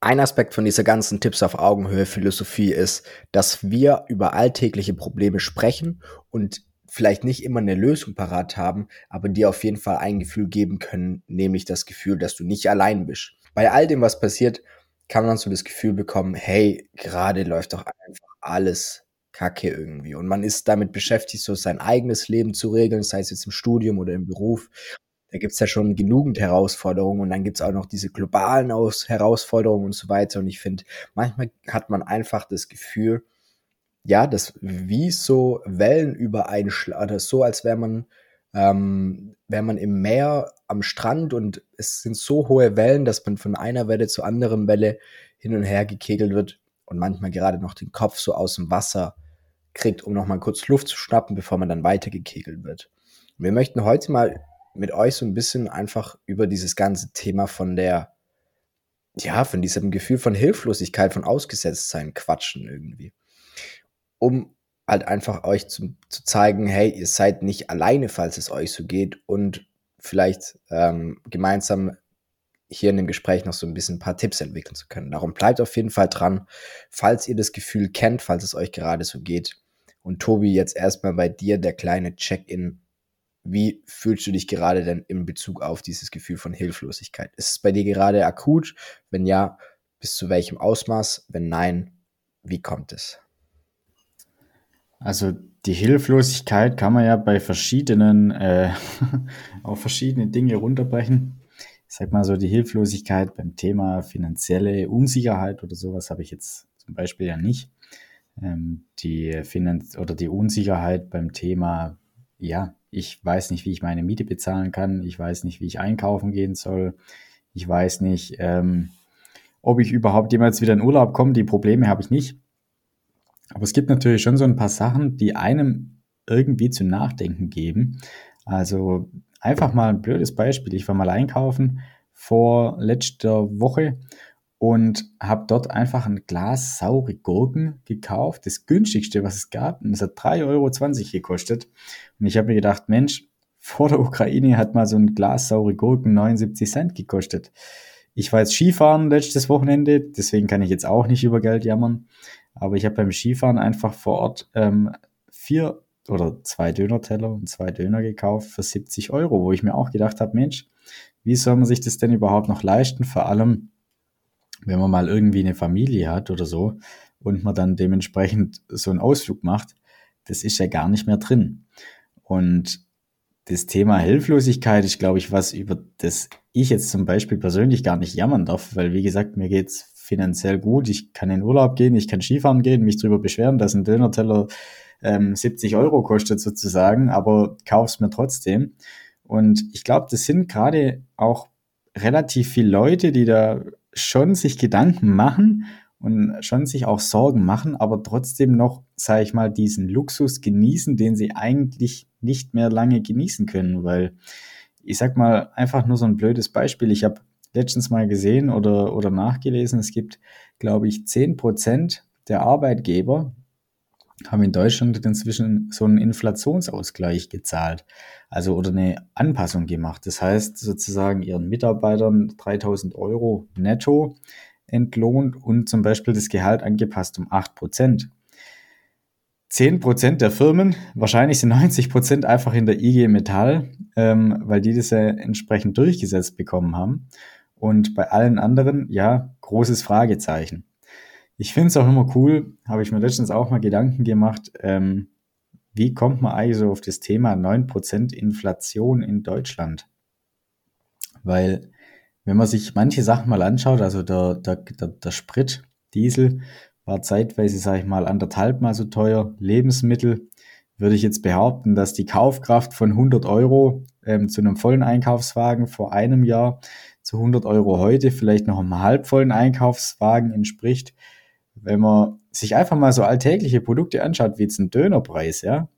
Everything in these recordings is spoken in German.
Ein Aspekt von dieser ganzen Tipps auf Augenhöhe Philosophie ist, dass wir über alltägliche Probleme sprechen und vielleicht nicht immer eine Lösung parat haben, aber dir auf jeden Fall ein Gefühl geben können, nämlich das Gefühl, dass du nicht allein bist. Bei all dem, was passiert, kann man so das Gefühl bekommen, hey, gerade läuft doch einfach alles kacke irgendwie. Und man ist damit beschäftigt, so sein eigenes Leben zu regeln, sei es jetzt im Studium oder im Beruf da gibt's ja schon genügend Herausforderungen und dann gibt's auch noch diese globalen Aus Herausforderungen und so weiter. Und ich finde, manchmal hat man einfach das Gefühl, ja, dass wie so Wellen übereinschlagen, oder so, als wäre man, ähm, wäre man im Meer am Strand und es sind so hohe Wellen, dass man von einer Welle zur anderen Welle hin und her gekegelt wird und manchmal gerade noch den Kopf so aus dem Wasser kriegt, um nochmal kurz Luft zu schnappen, bevor man dann weitergekegelt wird. wir möchten heute mal mit euch so ein bisschen einfach über dieses ganze Thema von der, ja, von diesem Gefühl von Hilflosigkeit, von Ausgesetztsein quatschen irgendwie. Um halt einfach euch zu, zu zeigen, hey, ihr seid nicht alleine, falls es euch so geht und vielleicht ähm, gemeinsam hier in dem Gespräch noch so ein bisschen ein paar Tipps entwickeln zu können. Darum bleibt auf jeden Fall dran, falls ihr das Gefühl kennt, falls es euch gerade so geht. Und Tobi, jetzt erstmal bei dir der kleine Check-in wie fühlst du dich gerade denn in Bezug auf dieses Gefühl von Hilflosigkeit? Ist es bei dir gerade akut? Wenn ja, bis zu welchem Ausmaß? Wenn nein, wie kommt es? Also die Hilflosigkeit kann man ja bei verschiedenen, äh, auf verschiedene Dinge runterbrechen. Ich sag mal so, die Hilflosigkeit beim Thema finanzielle Unsicherheit oder sowas habe ich jetzt zum Beispiel ja nicht. Ähm, die Finanz oder die Unsicherheit beim Thema, ja, ich weiß nicht, wie ich meine Miete bezahlen kann, ich weiß nicht, wie ich einkaufen gehen soll, ich weiß nicht, ähm, ob ich überhaupt jemals wieder in Urlaub komme, die Probleme habe ich nicht. Aber es gibt natürlich schon so ein paar Sachen, die einem irgendwie zu nachdenken geben. Also einfach mal ein blödes Beispiel. Ich war mal einkaufen vor letzter Woche und habe dort einfach ein Glas saure Gurken gekauft, das günstigste, was es gab. Und es hat 3,20 Euro gekostet. Und ich habe mir gedacht, Mensch, vor der Ukraine hat mal so ein Glas saure Gurken 79 Cent gekostet. Ich war jetzt Skifahren letztes Wochenende, deswegen kann ich jetzt auch nicht über Geld jammern. Aber ich habe beim Skifahren einfach vor Ort ähm, vier oder zwei Dönerteller und zwei Döner gekauft für 70 Euro, wo ich mir auch gedacht habe, Mensch, wie soll man sich das denn überhaupt noch leisten? Vor allem, wenn man mal irgendwie eine Familie hat oder so und man dann dementsprechend so einen Ausflug macht, das ist ja gar nicht mehr drin. Und das Thema Hilflosigkeit ist, glaube ich, was, über das ich jetzt zum Beispiel persönlich gar nicht jammern darf, weil, wie gesagt, mir geht's finanziell gut. Ich kann in Urlaub gehen, ich kann Skifahren gehen, mich drüber beschweren, dass ein Dönerteller ähm, 70 Euro kostet sozusagen, aber kauf's mir trotzdem. Und ich glaube, das sind gerade auch relativ viele Leute, die da schon sich Gedanken machen und schon sich auch Sorgen machen, aber trotzdem noch, sage ich mal, diesen Luxus genießen, den sie eigentlich nicht mehr lange genießen können, weil ich sag mal einfach nur so ein blödes Beispiel. Ich habe letztens mal gesehen oder, oder nachgelesen, es gibt, glaube ich, zehn Prozent der Arbeitgeber haben in Deutschland inzwischen so einen Inflationsausgleich gezahlt, also oder eine Anpassung gemacht. Das heißt sozusagen ihren Mitarbeitern 3000 Euro netto entlohnt und zum Beispiel das Gehalt angepasst um 8 Prozent. 10 Prozent der Firmen, wahrscheinlich sind 90 Prozent einfach in der IG Metall, ähm, weil die das ja entsprechend durchgesetzt bekommen haben. Und bei allen anderen, ja, großes Fragezeichen. Ich finde es auch immer cool, habe ich mir letztens auch mal Gedanken gemacht, ähm, wie kommt man eigentlich so auf das Thema 9% Inflation in Deutschland? Weil, wenn man sich manche Sachen mal anschaut, also der, der, der, der Sprit, Diesel, war zeitweise, sage ich mal, anderthalb mal so teuer. Lebensmittel würde ich jetzt behaupten, dass die Kaufkraft von 100 Euro ähm, zu einem vollen Einkaufswagen vor einem Jahr zu 100 Euro heute vielleicht noch einem halbvollen Einkaufswagen entspricht wenn man sich einfach mal so alltägliche Produkte anschaut, wie jetzt ein Dönerpreis, ja,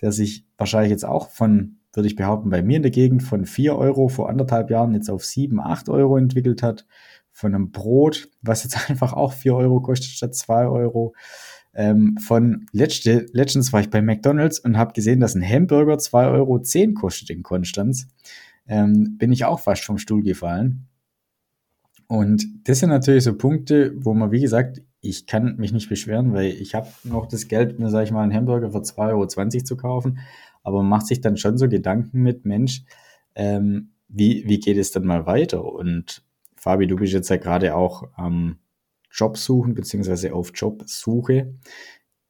der sich wahrscheinlich jetzt auch von, würde ich behaupten, bei mir in der Gegend von 4 Euro vor anderthalb Jahren jetzt auf 7, 8 Euro entwickelt hat, von einem Brot, was jetzt einfach auch 4 Euro kostet statt 2 Euro. Ähm, von letzte, letztens war ich bei McDonalds und habe gesehen, dass ein Hamburger 2,10 Euro kostet in Konstanz. Ähm, bin ich auch fast vom Stuhl gefallen. Und das sind natürlich so Punkte, wo man, wie gesagt, ich kann mich nicht beschweren, weil ich habe noch das Geld, mir, sage ich mal, einen Hamburger für 2,20 Euro zu kaufen. Aber man macht sich dann schon so Gedanken mit, Mensch, ähm, wie, wie geht es dann mal weiter? Und Fabi, du bist jetzt ja gerade auch am Job suchen, beziehungsweise auf Jobsuche.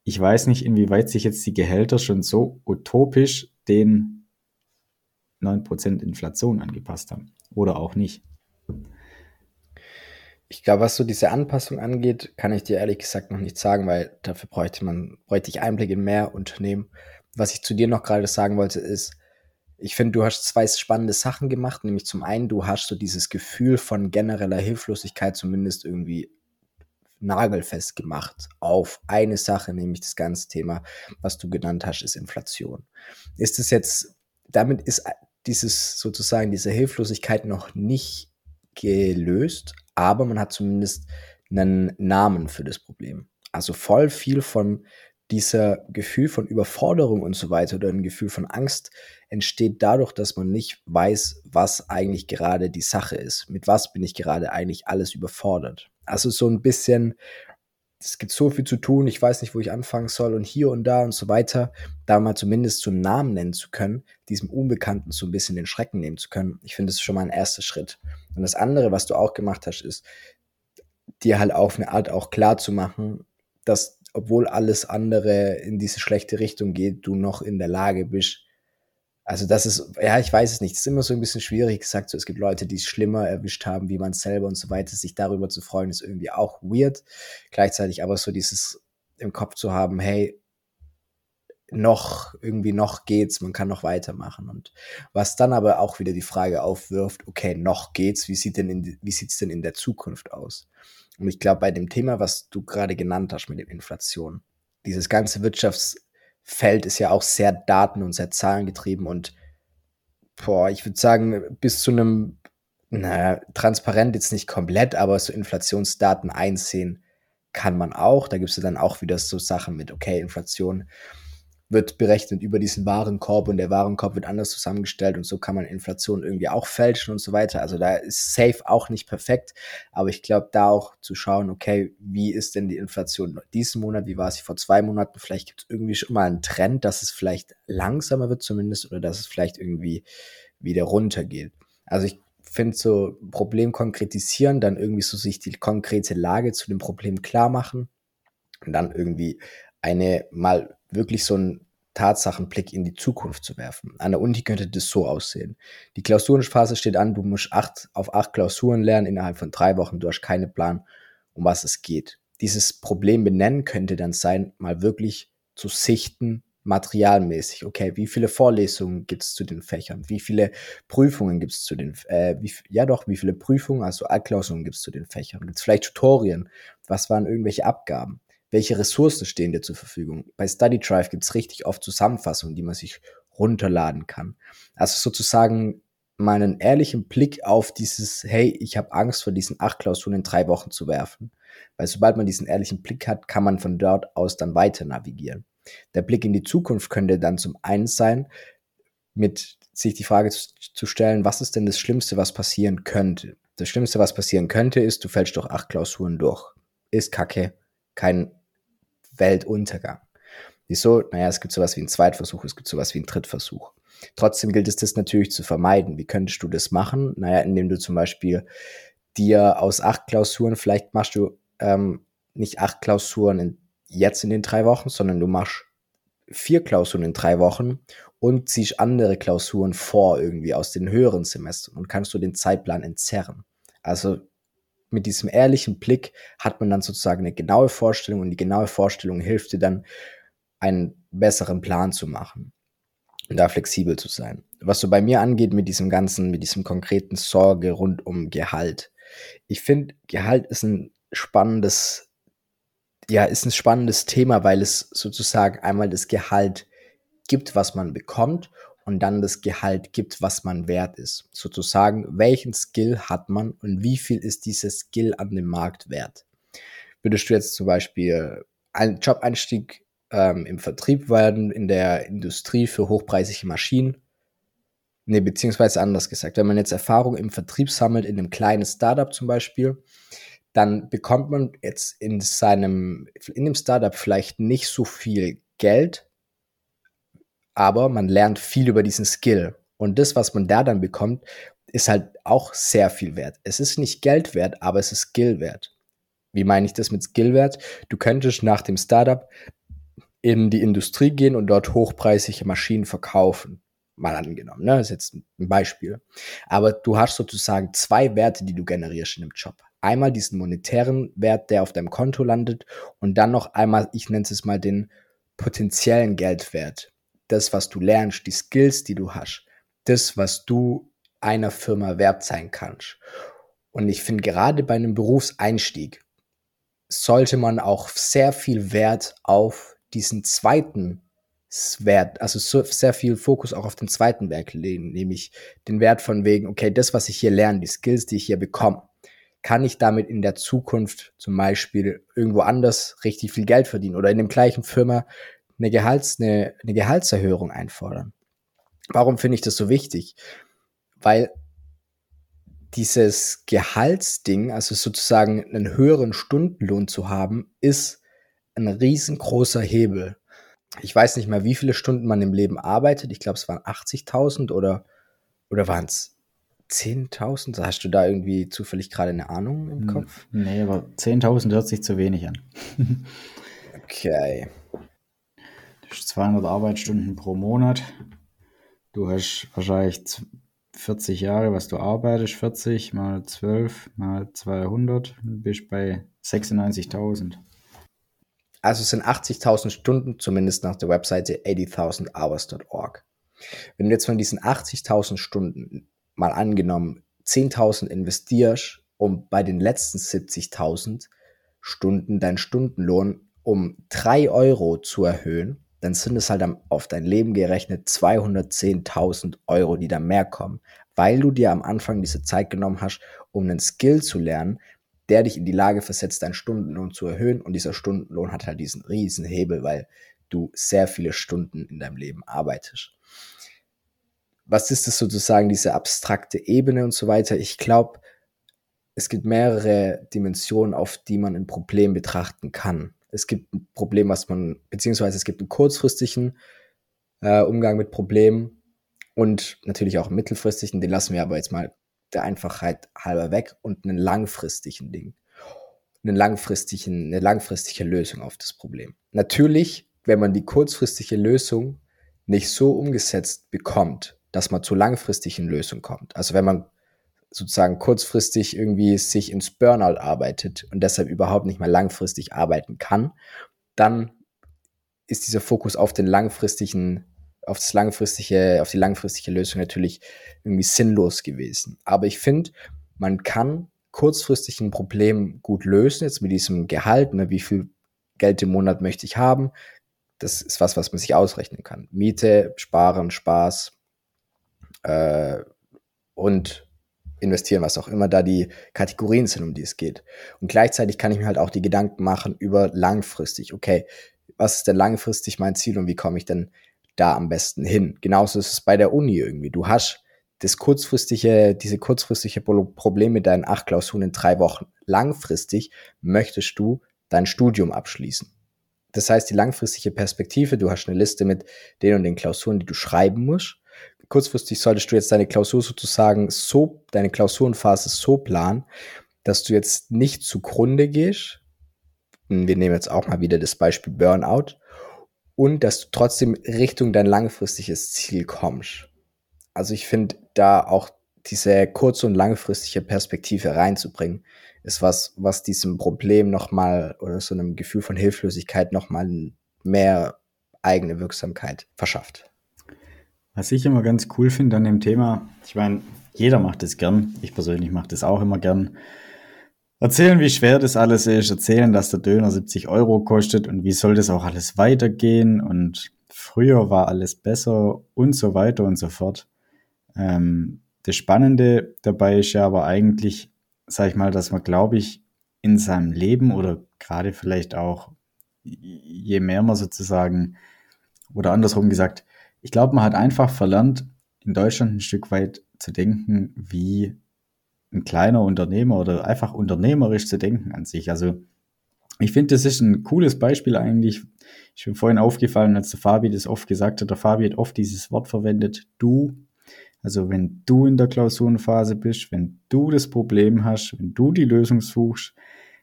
Ich weiß nicht, inwieweit sich jetzt die Gehälter schon so utopisch den 9% Inflation angepasst haben. Oder auch nicht. Ich glaube, was so diese Anpassung angeht, kann ich dir ehrlich gesagt noch nicht sagen, weil dafür bräuchte man, bräuchte ich Einblick in mehr Unternehmen. Was ich zu dir noch gerade sagen wollte, ist, ich finde, du hast zwei spannende Sachen gemacht, nämlich zum einen, du hast so dieses Gefühl von genereller Hilflosigkeit zumindest irgendwie nagelfest gemacht auf eine Sache, nämlich das ganze Thema, was du genannt hast, ist Inflation. Ist es jetzt, damit ist dieses sozusagen diese Hilflosigkeit noch nicht gelöst, aber man hat zumindest einen Namen für das Problem. Also voll viel von dieser Gefühl von Überforderung und so weiter oder ein Gefühl von Angst entsteht dadurch, dass man nicht weiß, was eigentlich gerade die Sache ist. Mit was bin ich gerade eigentlich alles überfordert. Also so ein bisschen, es gibt so viel zu tun, ich weiß nicht, wo ich anfangen soll und hier und da und so weiter, da mal zumindest einen Namen nennen zu können, diesem Unbekannten so ein bisschen den Schrecken nehmen zu können. Ich finde, das ist schon mal ein erster Schritt. Und das andere, was du auch gemacht hast, ist, dir halt auf eine Art auch klar zu machen, dass obwohl alles andere in diese schlechte Richtung geht, du noch in der Lage bist. Also das ist, ja, ich weiß es nicht. Es ist immer so ein bisschen schwierig gesagt. So, es gibt Leute, die es schlimmer erwischt haben, wie man selber und so weiter. Sich darüber zu freuen, ist irgendwie auch weird. Gleichzeitig aber so dieses im Kopf zu haben, hey, noch, irgendwie noch geht's, man kann noch weitermachen. Und was dann aber auch wieder die Frage aufwirft, okay, noch geht's, wie sieht denn in, wie sieht's denn in der Zukunft aus? Und ich glaube, bei dem Thema, was du gerade genannt hast mit der Inflation, dieses ganze Wirtschaftsfeld ist ja auch sehr daten- und sehr zahlengetrieben und boah, ich würde sagen, bis zu einem, naja, transparent jetzt nicht komplett, aber so Inflationsdaten einsehen kann man auch. Da gibt es ja dann auch wieder so Sachen mit, okay, Inflation wird berechnet über diesen Warenkorb und der Warenkorb wird anders zusammengestellt und so kann man Inflation irgendwie auch fälschen und so weiter. Also da ist Safe auch nicht perfekt, aber ich glaube da auch zu schauen, okay, wie ist denn die Inflation diesen Monat, wie war sie vor zwei Monaten? Vielleicht gibt es irgendwie schon mal einen Trend, dass es vielleicht langsamer wird zumindest oder dass es vielleicht irgendwie wieder runtergeht. Also ich finde so Problem konkretisieren, dann irgendwie so sich die konkrete Lage zu dem Problem klar machen und dann irgendwie eine mal wirklich so einen Tatsachenblick in die Zukunft zu werfen. An der Uni könnte das so aussehen. Die Klausurenphase steht an, du musst acht, auf acht Klausuren lernen innerhalb von drei Wochen, du hast keinen Plan, um was es geht. Dieses Problem benennen könnte dann sein, mal wirklich zu sichten, materialmäßig. Okay, wie viele Vorlesungen gibt es zu den Fächern? Wie viele Prüfungen gibt es zu den, äh, wie, ja doch, wie viele Prüfungen, also Altklausuren gibt es zu den Fächern? Gibt es vielleicht Tutorien? Was waren irgendwelche Abgaben? Welche Ressourcen stehen dir zur Verfügung. Bei Study Drive gibt es richtig oft Zusammenfassungen, die man sich runterladen kann. Also sozusagen meinen ehrlichen Blick auf dieses, hey, ich habe Angst vor diesen acht Klausuren in drei Wochen zu werfen. Weil sobald man diesen ehrlichen Blick hat, kann man von dort aus dann weiter navigieren. Der Blick in die Zukunft könnte dann zum einen sein, mit sich die Frage zu stellen, was ist denn das Schlimmste, was passieren könnte? Das Schlimmste, was passieren könnte, ist, du fällst durch acht Klausuren durch. Ist kacke. Kein Weltuntergang. Wieso? Naja, es gibt sowas wie einen Zweitversuch, es gibt sowas wie einen Drittversuch. Trotzdem gilt es, das natürlich zu vermeiden. Wie könntest du das machen? Naja, indem du zum Beispiel dir aus acht Klausuren, vielleicht machst du ähm, nicht acht Klausuren in, jetzt in den drei Wochen, sondern du machst vier Klausuren in drei Wochen und ziehst andere Klausuren vor irgendwie aus den höheren Semestern und kannst du den Zeitplan entzerren. Also mit diesem ehrlichen Blick hat man dann sozusagen eine genaue Vorstellung und die genaue Vorstellung hilft dir dann, einen besseren Plan zu machen und da flexibel zu sein. Was so bei mir angeht mit diesem ganzen, mit diesem konkreten Sorge rund um Gehalt. Ich finde, Gehalt ist ein spannendes, ja, ist ein spannendes Thema, weil es sozusagen einmal das Gehalt gibt, was man bekommt und dann das Gehalt gibt, was man wert ist. Sozusagen, welchen Skill hat man und wie viel ist dieses Skill an dem Markt wert? Würdest du jetzt zum Beispiel einen Job-Einstieg ähm, im Vertrieb werden, in der Industrie für hochpreisige Maschinen, Nee, beziehungsweise anders gesagt. Wenn man jetzt Erfahrung im Vertrieb sammelt, in einem kleinen Startup zum Beispiel, dann bekommt man jetzt in seinem, in dem Startup vielleicht nicht so viel Geld, aber man lernt viel über diesen Skill. Und das, was man da dann bekommt, ist halt auch sehr viel wert. Es ist nicht Geld wert, aber es ist Skill wert. Wie meine ich das mit Skill wert? Du könntest nach dem Startup in die Industrie gehen und dort hochpreisige Maschinen verkaufen. Mal angenommen, ne? Das ist jetzt ein Beispiel. Aber du hast sozusagen zwei Werte, die du generierst in dem Job. Einmal diesen monetären Wert, der auf deinem Konto landet und dann noch einmal, ich nenne es mal den potenziellen Geldwert. Das, was du lernst, die Skills, die du hast. Das, was du einer Firma wert sein kannst. Und ich finde, gerade bei einem Berufseinstieg sollte man auch sehr viel Wert auf diesen zweiten Wert, also so sehr viel Fokus auch auf den zweiten Wert legen, nämlich den Wert von wegen, okay, das, was ich hier lerne, die Skills, die ich hier bekomme, kann ich damit in der Zukunft zum Beispiel irgendwo anders richtig viel Geld verdienen oder in dem gleichen Firma eine, Gehalts, eine, eine Gehaltserhöhung einfordern. Warum finde ich das so wichtig? Weil dieses Gehaltsding, also sozusagen einen höheren Stundenlohn zu haben, ist ein riesengroßer Hebel. Ich weiß nicht mehr, wie viele Stunden man im Leben arbeitet. Ich glaube, es waren 80.000 oder, oder waren es 10.000? Hast du da irgendwie zufällig gerade eine Ahnung im Kopf? Nee, aber 10.000 hört sich zu wenig an. okay. Du hast 200 Arbeitsstunden pro Monat. Du hast wahrscheinlich 40 Jahre, was du arbeitest, 40 mal 12 mal 200, bist bei 96.000. Also sind 80.000 Stunden, zumindest nach der Webseite 80.000hours.org. Wenn du jetzt von diesen 80.000 Stunden mal angenommen 10.000 investierst, um bei den letzten 70.000 Stunden deinen Stundenlohn um 3 Euro zu erhöhen, dann sind es halt auf dein Leben gerechnet 210.000 Euro, die da mehr kommen, weil du dir am Anfang diese Zeit genommen hast, um einen Skill zu lernen, der dich in die Lage versetzt, deinen Stundenlohn zu erhöhen. Und dieser Stundenlohn hat halt diesen riesen Hebel, weil du sehr viele Stunden in deinem Leben arbeitest. Was ist das sozusagen, diese abstrakte Ebene und so weiter? Ich glaube, es gibt mehrere Dimensionen, auf die man ein Problem betrachten kann es gibt ein Problem, was man, beziehungsweise es gibt einen kurzfristigen äh, Umgang mit Problemen und natürlich auch einen mittelfristigen, den lassen wir aber jetzt mal der Einfachheit halber weg und einen langfristigen Ding. Einen langfristigen, eine langfristige Lösung auf das Problem. Natürlich, wenn man die kurzfristige Lösung nicht so umgesetzt bekommt, dass man zur langfristigen Lösung kommt. Also wenn man sozusagen kurzfristig irgendwie sich ins Burnout arbeitet und deshalb überhaupt nicht mehr langfristig arbeiten kann, dann ist dieser Fokus auf den langfristigen, auf das langfristige, auf die langfristige Lösung natürlich irgendwie sinnlos gewesen. Aber ich finde, man kann kurzfristig ein Problem gut lösen, jetzt mit diesem Gehalt, ne, wie viel Geld im Monat möchte ich haben. Das ist was, was man sich ausrechnen kann. Miete, Sparen, Spaß äh, und investieren, was auch immer da die Kategorien sind, um die es geht. Und gleichzeitig kann ich mir halt auch die Gedanken machen über langfristig. Okay, was ist denn langfristig mein Ziel und wie komme ich denn da am besten hin? Genauso ist es bei der Uni irgendwie. Du hast das kurzfristige, diese kurzfristige Problem mit deinen acht Klausuren in drei Wochen. Langfristig möchtest du dein Studium abschließen. Das heißt, die langfristige Perspektive, du hast eine Liste mit den und den Klausuren, die du schreiben musst kurzfristig solltest du jetzt deine Klausur sozusagen so, deine Klausurenphase so planen, dass du jetzt nicht zugrunde gehst. Wir nehmen jetzt auch mal wieder das Beispiel Burnout und dass du trotzdem Richtung dein langfristiges Ziel kommst. Also ich finde da auch diese kurz- und langfristige Perspektive reinzubringen, ist was, was diesem Problem nochmal oder so einem Gefühl von Hilflosigkeit nochmal mehr eigene Wirksamkeit verschafft. Was ich immer ganz cool finde an dem Thema, ich meine, jeder macht es gern. Ich persönlich mache das auch immer gern. Erzählen, wie schwer das alles ist, erzählen, dass der Döner 70 Euro kostet und wie soll das auch alles weitergehen und früher war alles besser und so weiter und so fort. Ähm, das Spannende dabei ist ja aber eigentlich, sag ich mal, dass man, glaube ich, in seinem Leben oder gerade vielleicht auch, je mehr man sozusagen, oder andersrum gesagt, ich glaube, man hat einfach verlernt, in Deutschland ein Stück weit zu denken wie ein kleiner Unternehmer oder einfach unternehmerisch zu denken an sich. Also ich finde, das ist ein cooles Beispiel eigentlich. Ich bin vorhin aufgefallen, als der Fabi das oft gesagt hat. Der Fabi hat oft dieses Wort verwendet, du. Also wenn du in der Klausurenphase bist, wenn du das Problem hast, wenn du die Lösung suchst,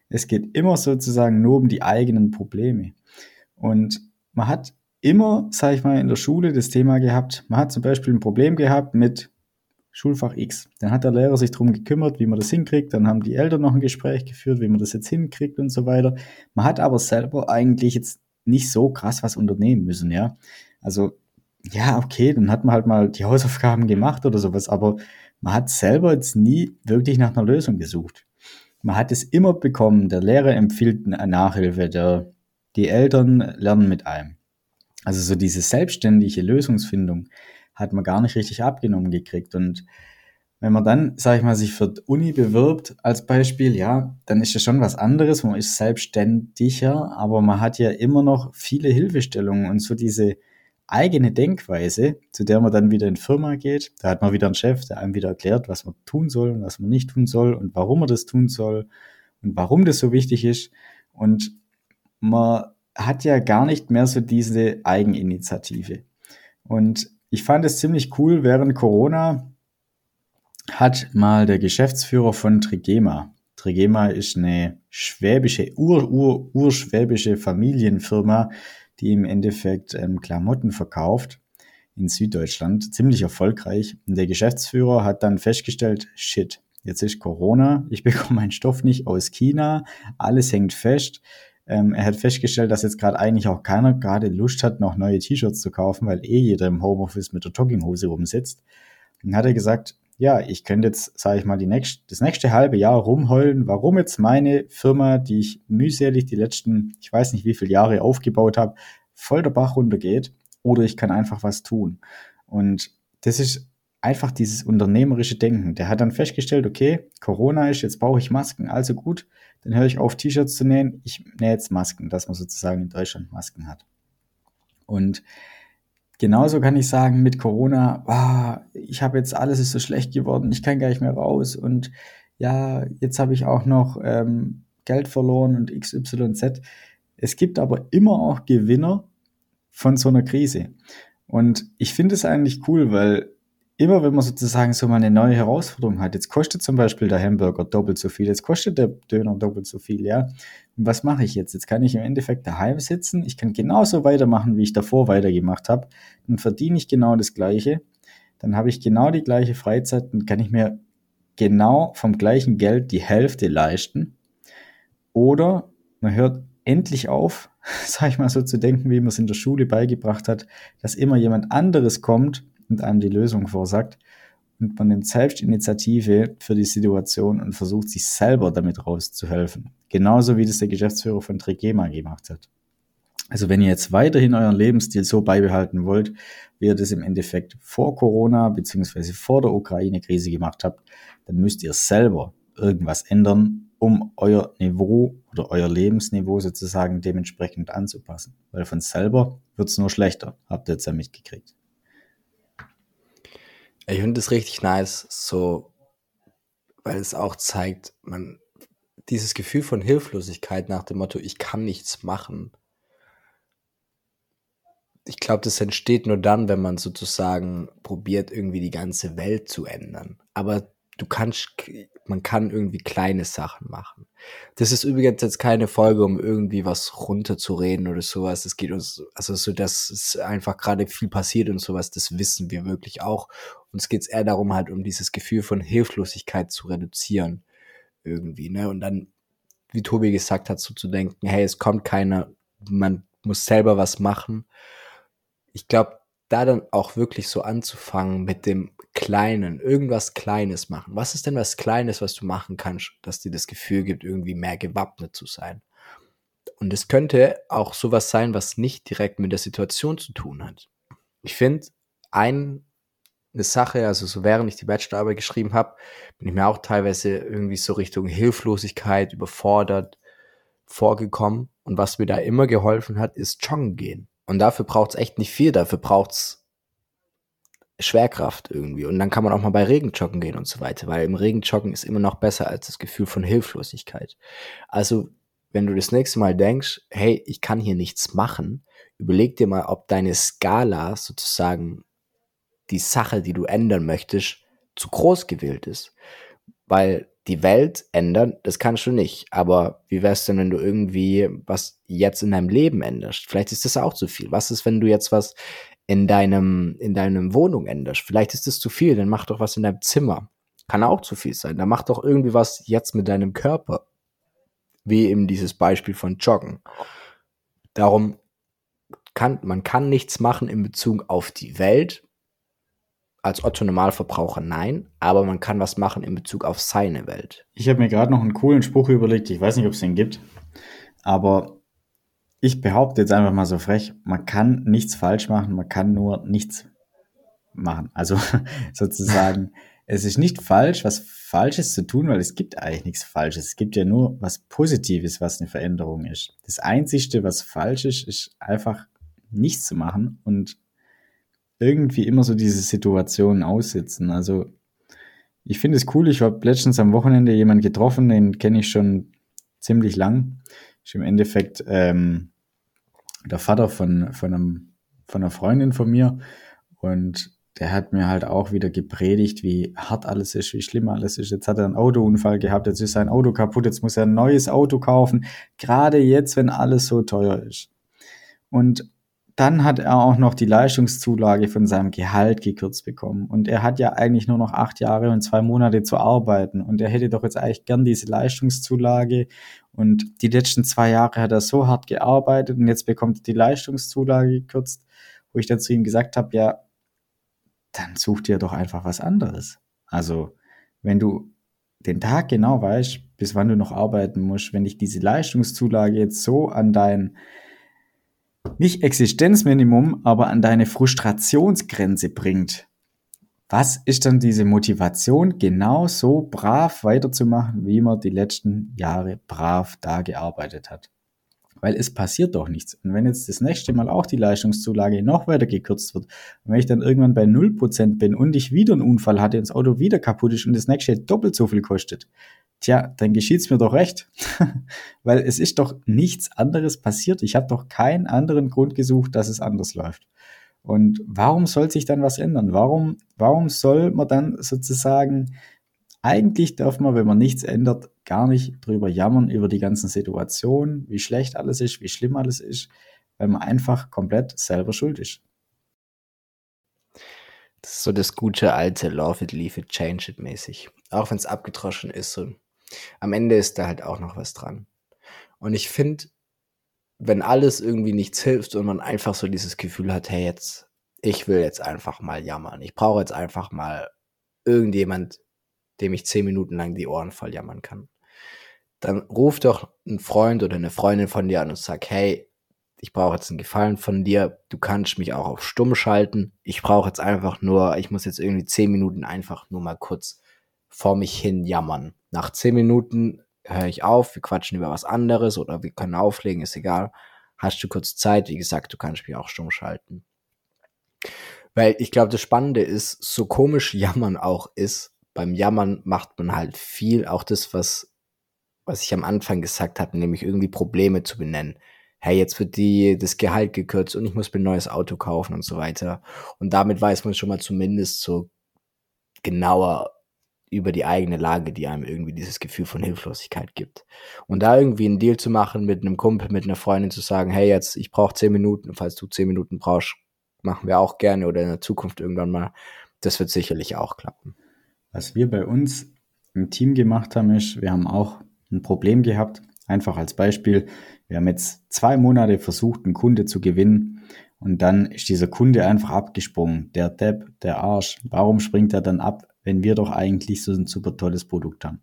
es geht immer sozusagen nur um die eigenen Probleme. Und man hat immer, sage ich mal, in der Schule das Thema gehabt, man hat zum Beispiel ein Problem gehabt mit Schulfach X. Dann hat der Lehrer sich darum gekümmert, wie man das hinkriegt. Dann haben die Eltern noch ein Gespräch geführt, wie man das jetzt hinkriegt und so weiter. Man hat aber selber eigentlich jetzt nicht so krass was unternehmen müssen, ja. Also, ja, okay, dann hat man halt mal die Hausaufgaben gemacht oder sowas, aber man hat selber jetzt nie wirklich nach einer Lösung gesucht. Man hat es immer bekommen, der Lehrer empfiehlt eine Nachhilfe, der, die Eltern lernen mit einem. Also so diese selbstständige Lösungsfindung hat man gar nicht richtig abgenommen gekriegt. Und wenn man dann, sag ich mal, sich für die Uni bewirbt als Beispiel, ja, dann ist das schon was anderes. Man ist selbstständiger, aber man hat ja immer noch viele Hilfestellungen und so diese eigene Denkweise, zu der man dann wieder in Firma geht. Da hat man wieder einen Chef, der einem wieder erklärt, was man tun soll und was man nicht tun soll und warum man das tun soll und warum das so wichtig ist. Und man hat ja gar nicht mehr so diese Eigeninitiative. Und ich fand es ziemlich cool, während Corona hat mal der Geschäftsführer von Trigema, Trigema ist eine schwäbische, ur, ur, urschwäbische Familienfirma, die im Endeffekt ähm, Klamotten verkauft in Süddeutschland, ziemlich erfolgreich. Und der Geschäftsführer hat dann festgestellt, shit, jetzt ist Corona, ich bekomme meinen Stoff nicht aus China, alles hängt fest. Ähm, er hat festgestellt, dass jetzt gerade eigentlich auch keiner gerade Lust hat, noch neue T-Shirts zu kaufen, weil eh jeder im Homeoffice mit der Jogginghose rumsitzt. Dann hat er gesagt, ja, ich könnte jetzt, sage ich mal, die nächst, das nächste halbe Jahr rumheulen, warum jetzt meine Firma, die ich mühselig die letzten, ich weiß nicht wie viele Jahre aufgebaut habe, voll der Bach runtergeht oder ich kann einfach was tun. Und das ist einfach dieses unternehmerische Denken. Der hat dann festgestellt, okay, Corona ist, jetzt brauche ich Masken, also gut, dann höre ich auf, T-Shirts zu nähen. Ich nähe jetzt Masken, dass man sozusagen in Deutschland Masken hat. Und genauso kann ich sagen, mit Corona, ah, ich habe jetzt alles ist so schlecht geworden, ich kann gar nicht mehr raus und ja, jetzt habe ich auch noch ähm, Geld verloren und XYZ. Es gibt aber immer auch Gewinner von so einer Krise. Und ich finde es eigentlich cool, weil immer wenn man sozusagen so mal eine neue Herausforderung hat, jetzt kostet zum Beispiel der Hamburger doppelt so viel, jetzt kostet der Döner doppelt so viel, ja. Und was mache ich jetzt? Jetzt kann ich im Endeffekt daheim sitzen, ich kann genauso weitermachen, wie ich davor weitergemacht habe, dann verdiene ich genau das Gleiche, dann habe ich genau die gleiche Freizeit und kann ich mir genau vom gleichen Geld die Hälfte leisten. Oder man hört endlich auf, sag ich mal so zu denken, wie man es in der Schule beigebracht hat, dass immer jemand anderes kommt und einem die Lösung vorsagt. Und man nimmt selbst Initiative für die Situation und versucht sich selber damit rauszuhelfen. Genauso wie das der Geschäftsführer von Trigema gemacht hat. Also wenn ihr jetzt weiterhin euren Lebensstil so beibehalten wollt, wie ihr das im Endeffekt vor Corona beziehungsweise vor der Ukraine-Krise gemacht habt, dann müsst ihr selber irgendwas ändern, um euer Niveau oder euer Lebensniveau sozusagen dementsprechend anzupassen. Weil von selber wird's nur schlechter, habt ihr jetzt ja mitgekriegt. Ich finde das richtig nice, so, weil es auch zeigt, man, dieses Gefühl von Hilflosigkeit nach dem Motto, ich kann nichts machen. Ich glaube, das entsteht nur dann, wenn man sozusagen probiert, irgendwie die ganze Welt zu ändern. Aber du kannst, man kann irgendwie kleine Sachen machen. Das ist übrigens jetzt keine Folge, um irgendwie was runterzureden oder sowas. Es geht uns, also so, dass es einfach gerade viel passiert und sowas, das wissen wir wirklich auch. Uns geht es eher darum, halt um dieses Gefühl von Hilflosigkeit zu reduzieren. Irgendwie, ne? Und dann, wie Tobi gesagt hat, so zu denken, hey, es kommt keiner, man muss selber was machen. Ich glaube, da dann auch wirklich so anzufangen mit dem Kleinen, irgendwas Kleines machen. Was ist denn was Kleines, was du machen kannst, dass dir das Gefühl gibt, irgendwie mehr gewappnet zu sein? Und es könnte auch sowas sein, was nicht direkt mit der Situation zu tun hat. Ich finde, ein, eine Sache, also so während ich die Bachelorarbeit geschrieben habe, bin ich mir auch teilweise irgendwie so Richtung Hilflosigkeit, überfordert vorgekommen. Und was mir da immer geholfen hat, ist Joggen gehen. Und dafür braucht es echt nicht viel. Dafür braucht es Schwerkraft irgendwie. Und dann kann man auch mal bei Regen joggen gehen und so weiter, weil im Regen joggen ist immer noch besser als das Gefühl von Hilflosigkeit. Also, wenn du das nächste Mal denkst, hey, ich kann hier nichts machen, überleg dir mal, ob deine Skala sozusagen die Sache, die du ändern möchtest, zu groß gewählt ist. Weil die Welt ändern, das kannst du nicht. Aber wie wär's denn, wenn du irgendwie was jetzt in deinem Leben änderst? Vielleicht ist das auch zu viel. Was ist, wenn du jetzt was in deinem, in deinem Wohnung änderst? Vielleicht ist das zu viel, dann mach doch was in deinem Zimmer. Kann auch zu viel sein. Dann mach doch irgendwie was jetzt mit deinem Körper. Wie eben dieses Beispiel von Joggen. Darum kann, man kann nichts machen in Bezug auf die Welt, als Otto Normalverbraucher nein, aber man kann was machen in Bezug auf seine Welt. Ich habe mir gerade noch einen coolen Spruch überlegt, ich weiß nicht, ob es den gibt, aber ich behaupte jetzt einfach mal so frech, man kann nichts falsch machen, man kann nur nichts machen. Also sozusagen, es ist nicht falsch, was Falsches zu tun, weil es gibt eigentlich nichts Falsches. Es gibt ja nur was Positives, was eine Veränderung ist. Das Einzige, was falsch ist, ist einfach nichts zu machen und irgendwie immer so diese Situationen aussitzen. Also ich finde es cool, ich habe letztens am Wochenende jemanden getroffen, den kenne ich schon ziemlich lang. Ist im Endeffekt ähm, der Vater von, von, einem, von einer Freundin von mir und der hat mir halt auch wieder gepredigt, wie hart alles ist, wie schlimm alles ist. Jetzt hat er einen Autounfall gehabt, jetzt ist sein Auto kaputt, jetzt muss er ein neues Auto kaufen. Gerade jetzt, wenn alles so teuer ist. Und dann hat er auch noch die Leistungszulage von seinem Gehalt gekürzt bekommen. Und er hat ja eigentlich nur noch acht Jahre und zwei Monate zu arbeiten. Und er hätte doch jetzt eigentlich gern diese Leistungszulage. Und die letzten zwei Jahre hat er so hart gearbeitet und jetzt bekommt er die Leistungszulage gekürzt, wo ich dann zu ihm gesagt habe, ja, dann such dir doch einfach was anderes. Also, wenn du den Tag genau weißt, bis wann du noch arbeiten musst, wenn dich diese Leistungszulage jetzt so an dein nicht Existenzminimum, aber an deine Frustrationsgrenze bringt. Was ist dann diese Motivation, genau so brav weiterzumachen, wie man die letzten Jahre brav da gearbeitet hat? Weil es passiert doch nichts. Und wenn jetzt das nächste Mal auch die Leistungszulage noch weiter gekürzt wird, und wenn ich dann irgendwann bei 0% bin und ich wieder einen Unfall hatte und das Auto wieder kaputt ist und das nächste doppelt so viel kostet, tja, dann geschieht's mir doch recht. Weil es ist doch nichts anderes passiert. Ich habe doch keinen anderen Grund gesucht, dass es anders läuft. Und warum soll sich dann was ändern? Warum, warum soll man dann sozusagen, eigentlich darf man, wenn man nichts ändert, gar nicht drüber jammern, über die ganzen Situationen, wie schlecht alles ist, wie schlimm alles ist, weil man einfach komplett selber schuld ist. Das ist so das gute alte Love it, leave it, change it mäßig. Auch wenn es abgedroschen ist, so am Ende ist da halt auch noch was dran. Und ich finde, wenn alles irgendwie nichts hilft und man einfach so dieses Gefühl hat, hey, jetzt, ich will jetzt einfach mal jammern. Ich brauche jetzt einfach mal irgendjemand, dem ich zehn Minuten lang die Ohren voll jammern kann. Dann ruf doch einen Freund oder eine Freundin von dir an und sag, hey, ich brauche jetzt einen Gefallen von dir. Du kannst mich auch auf stumm schalten. Ich brauche jetzt einfach nur, ich muss jetzt irgendwie zehn Minuten einfach nur mal kurz vor mich hin jammern. Nach zehn Minuten höre ich auf, wir quatschen über was anderes oder wir können auflegen, ist egal. Hast du kurz Zeit? Wie gesagt, du kannst mich auch stumm schalten. Weil ich glaube, das Spannende ist, so komisch Jammern auch ist, beim Jammern macht man halt viel, auch das, was, was ich am Anfang gesagt habe, nämlich irgendwie Probleme zu benennen. Hey, jetzt wird die, das Gehalt gekürzt und ich muss mir ein neues Auto kaufen und so weiter. Und damit weiß man schon mal zumindest so genauer, über die eigene Lage, die einem irgendwie dieses Gefühl von Hilflosigkeit gibt. Und da irgendwie einen Deal zu machen mit einem Kumpel, mit einer Freundin zu sagen, hey, jetzt, ich brauche zehn Minuten, falls du zehn Minuten brauchst, machen wir auch gerne oder in der Zukunft irgendwann mal. Das wird sicherlich auch klappen. Was wir bei uns im Team gemacht haben, ist, wir haben auch ein Problem gehabt. Einfach als Beispiel, wir haben jetzt zwei Monate versucht, einen Kunde zu gewinnen und dann ist dieser Kunde einfach abgesprungen. Der Depp, der Arsch. Warum springt er dann ab? Wenn wir doch eigentlich so ein super tolles Produkt haben.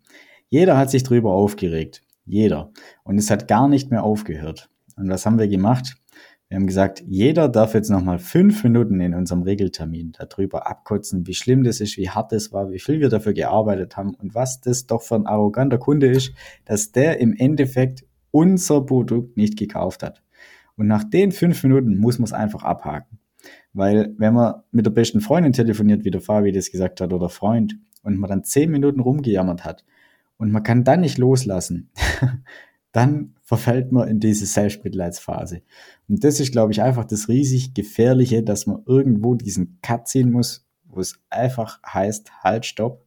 Jeder hat sich darüber aufgeregt. Jeder. Und es hat gar nicht mehr aufgehört. Und was haben wir gemacht? Wir haben gesagt, jeder darf jetzt nochmal fünf Minuten in unserem Regeltermin darüber abkotzen, wie schlimm das ist, wie hart das war, wie viel wir dafür gearbeitet haben und was das doch für ein arroganter Kunde ist, dass der im Endeffekt unser Produkt nicht gekauft hat. Und nach den fünf Minuten muss man es einfach abhaken. Weil wenn man mit der besten Freundin telefoniert, wie der Fabi das gesagt hat, oder Freund, und man dann zehn Minuten rumgejammert hat und man kann dann nicht loslassen, dann verfällt man in diese Selbstmitleidsphase. Und das ist, glaube ich, einfach das riesig Gefährliche, dass man irgendwo diesen Cut ziehen muss, wo es einfach heißt, halt, stopp.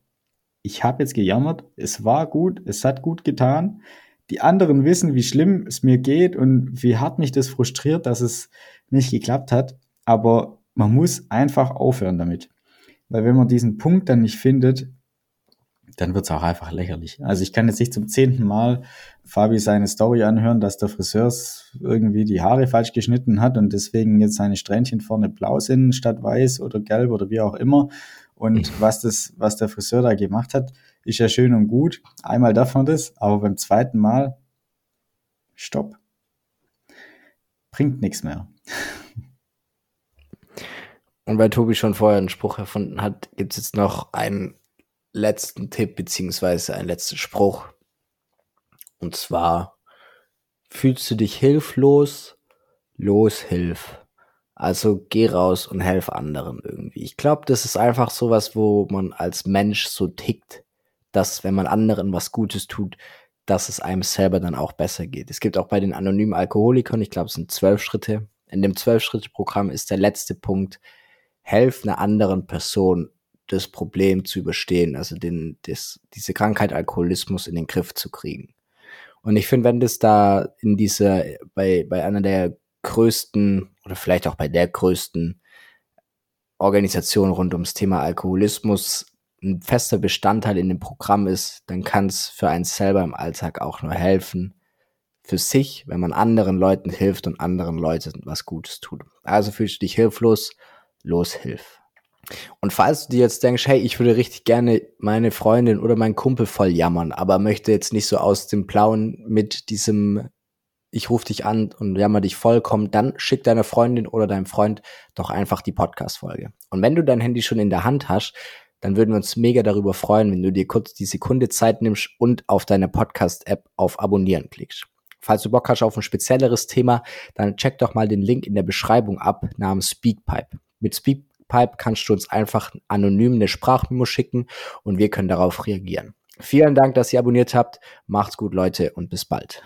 Ich habe jetzt gejammert, es war gut, es hat gut getan. Die anderen wissen, wie schlimm es mir geht und wie hart mich das frustriert, dass es nicht geklappt hat. Aber man muss einfach aufhören damit. Weil wenn man diesen Punkt dann nicht findet, dann wird's auch einfach lächerlich. Also ich kann jetzt nicht zum zehnten Mal Fabi seine Story anhören, dass der Friseur irgendwie die Haare falsch geschnitten hat und deswegen jetzt seine Strähnchen vorne blau sind statt weiß oder gelb oder wie auch immer. Und mhm. was das, was der Friseur da gemacht hat, ist ja schön und gut. Einmal darf man das, aber beim zweiten Mal, stopp. Bringt nichts mehr. Und weil Tobi schon vorher einen Spruch erfunden hat, gibt es jetzt noch einen letzten Tipp beziehungsweise einen letzten Spruch. Und zwar, fühlst du dich hilflos? Los, hilf. Also geh raus und helf anderen irgendwie. Ich glaube, das ist einfach sowas, wo man als Mensch so tickt, dass wenn man anderen was Gutes tut, dass es einem selber dann auch besser geht. Es gibt auch bei den anonymen Alkoholikern, ich glaube, es sind zwölf Schritte. In dem Zwölf-Schritte-Programm ist der letzte Punkt, helf einer anderen Person das Problem zu überstehen, also den, das, diese Krankheit Alkoholismus in den Griff zu kriegen. Und ich finde, wenn das da in dieser, bei, bei einer der größten oder vielleicht auch bei der größten Organisation rund ums Thema Alkoholismus ein fester Bestandteil in dem Programm ist, dann kann es für einen selber im Alltag auch nur helfen, für sich, wenn man anderen Leuten hilft und anderen Leuten was Gutes tut. Also fühlst du dich hilflos, los, hilf. Und falls du dir jetzt denkst, hey, ich würde richtig gerne meine Freundin oder meinen Kumpel voll jammern, aber möchte jetzt nicht so aus dem Plauen mit diesem ich rufe dich an und jammer dich vollkommen, dann schick deiner Freundin oder deinem Freund doch einfach die Podcast-Folge. Und wenn du dein Handy schon in der Hand hast, dann würden wir uns mega darüber freuen, wenn du dir kurz die Sekunde Zeit nimmst und auf deine Podcast-App auf Abonnieren klickst. Falls du Bock hast auf ein spezielleres Thema, dann check doch mal den Link in der Beschreibung ab namens Speakpipe. Mit Speak Pipe kannst du uns einfach anonym eine Sprachmemo schicken und wir können darauf reagieren. Vielen Dank, dass ihr abonniert habt. Macht's gut, Leute, und bis bald.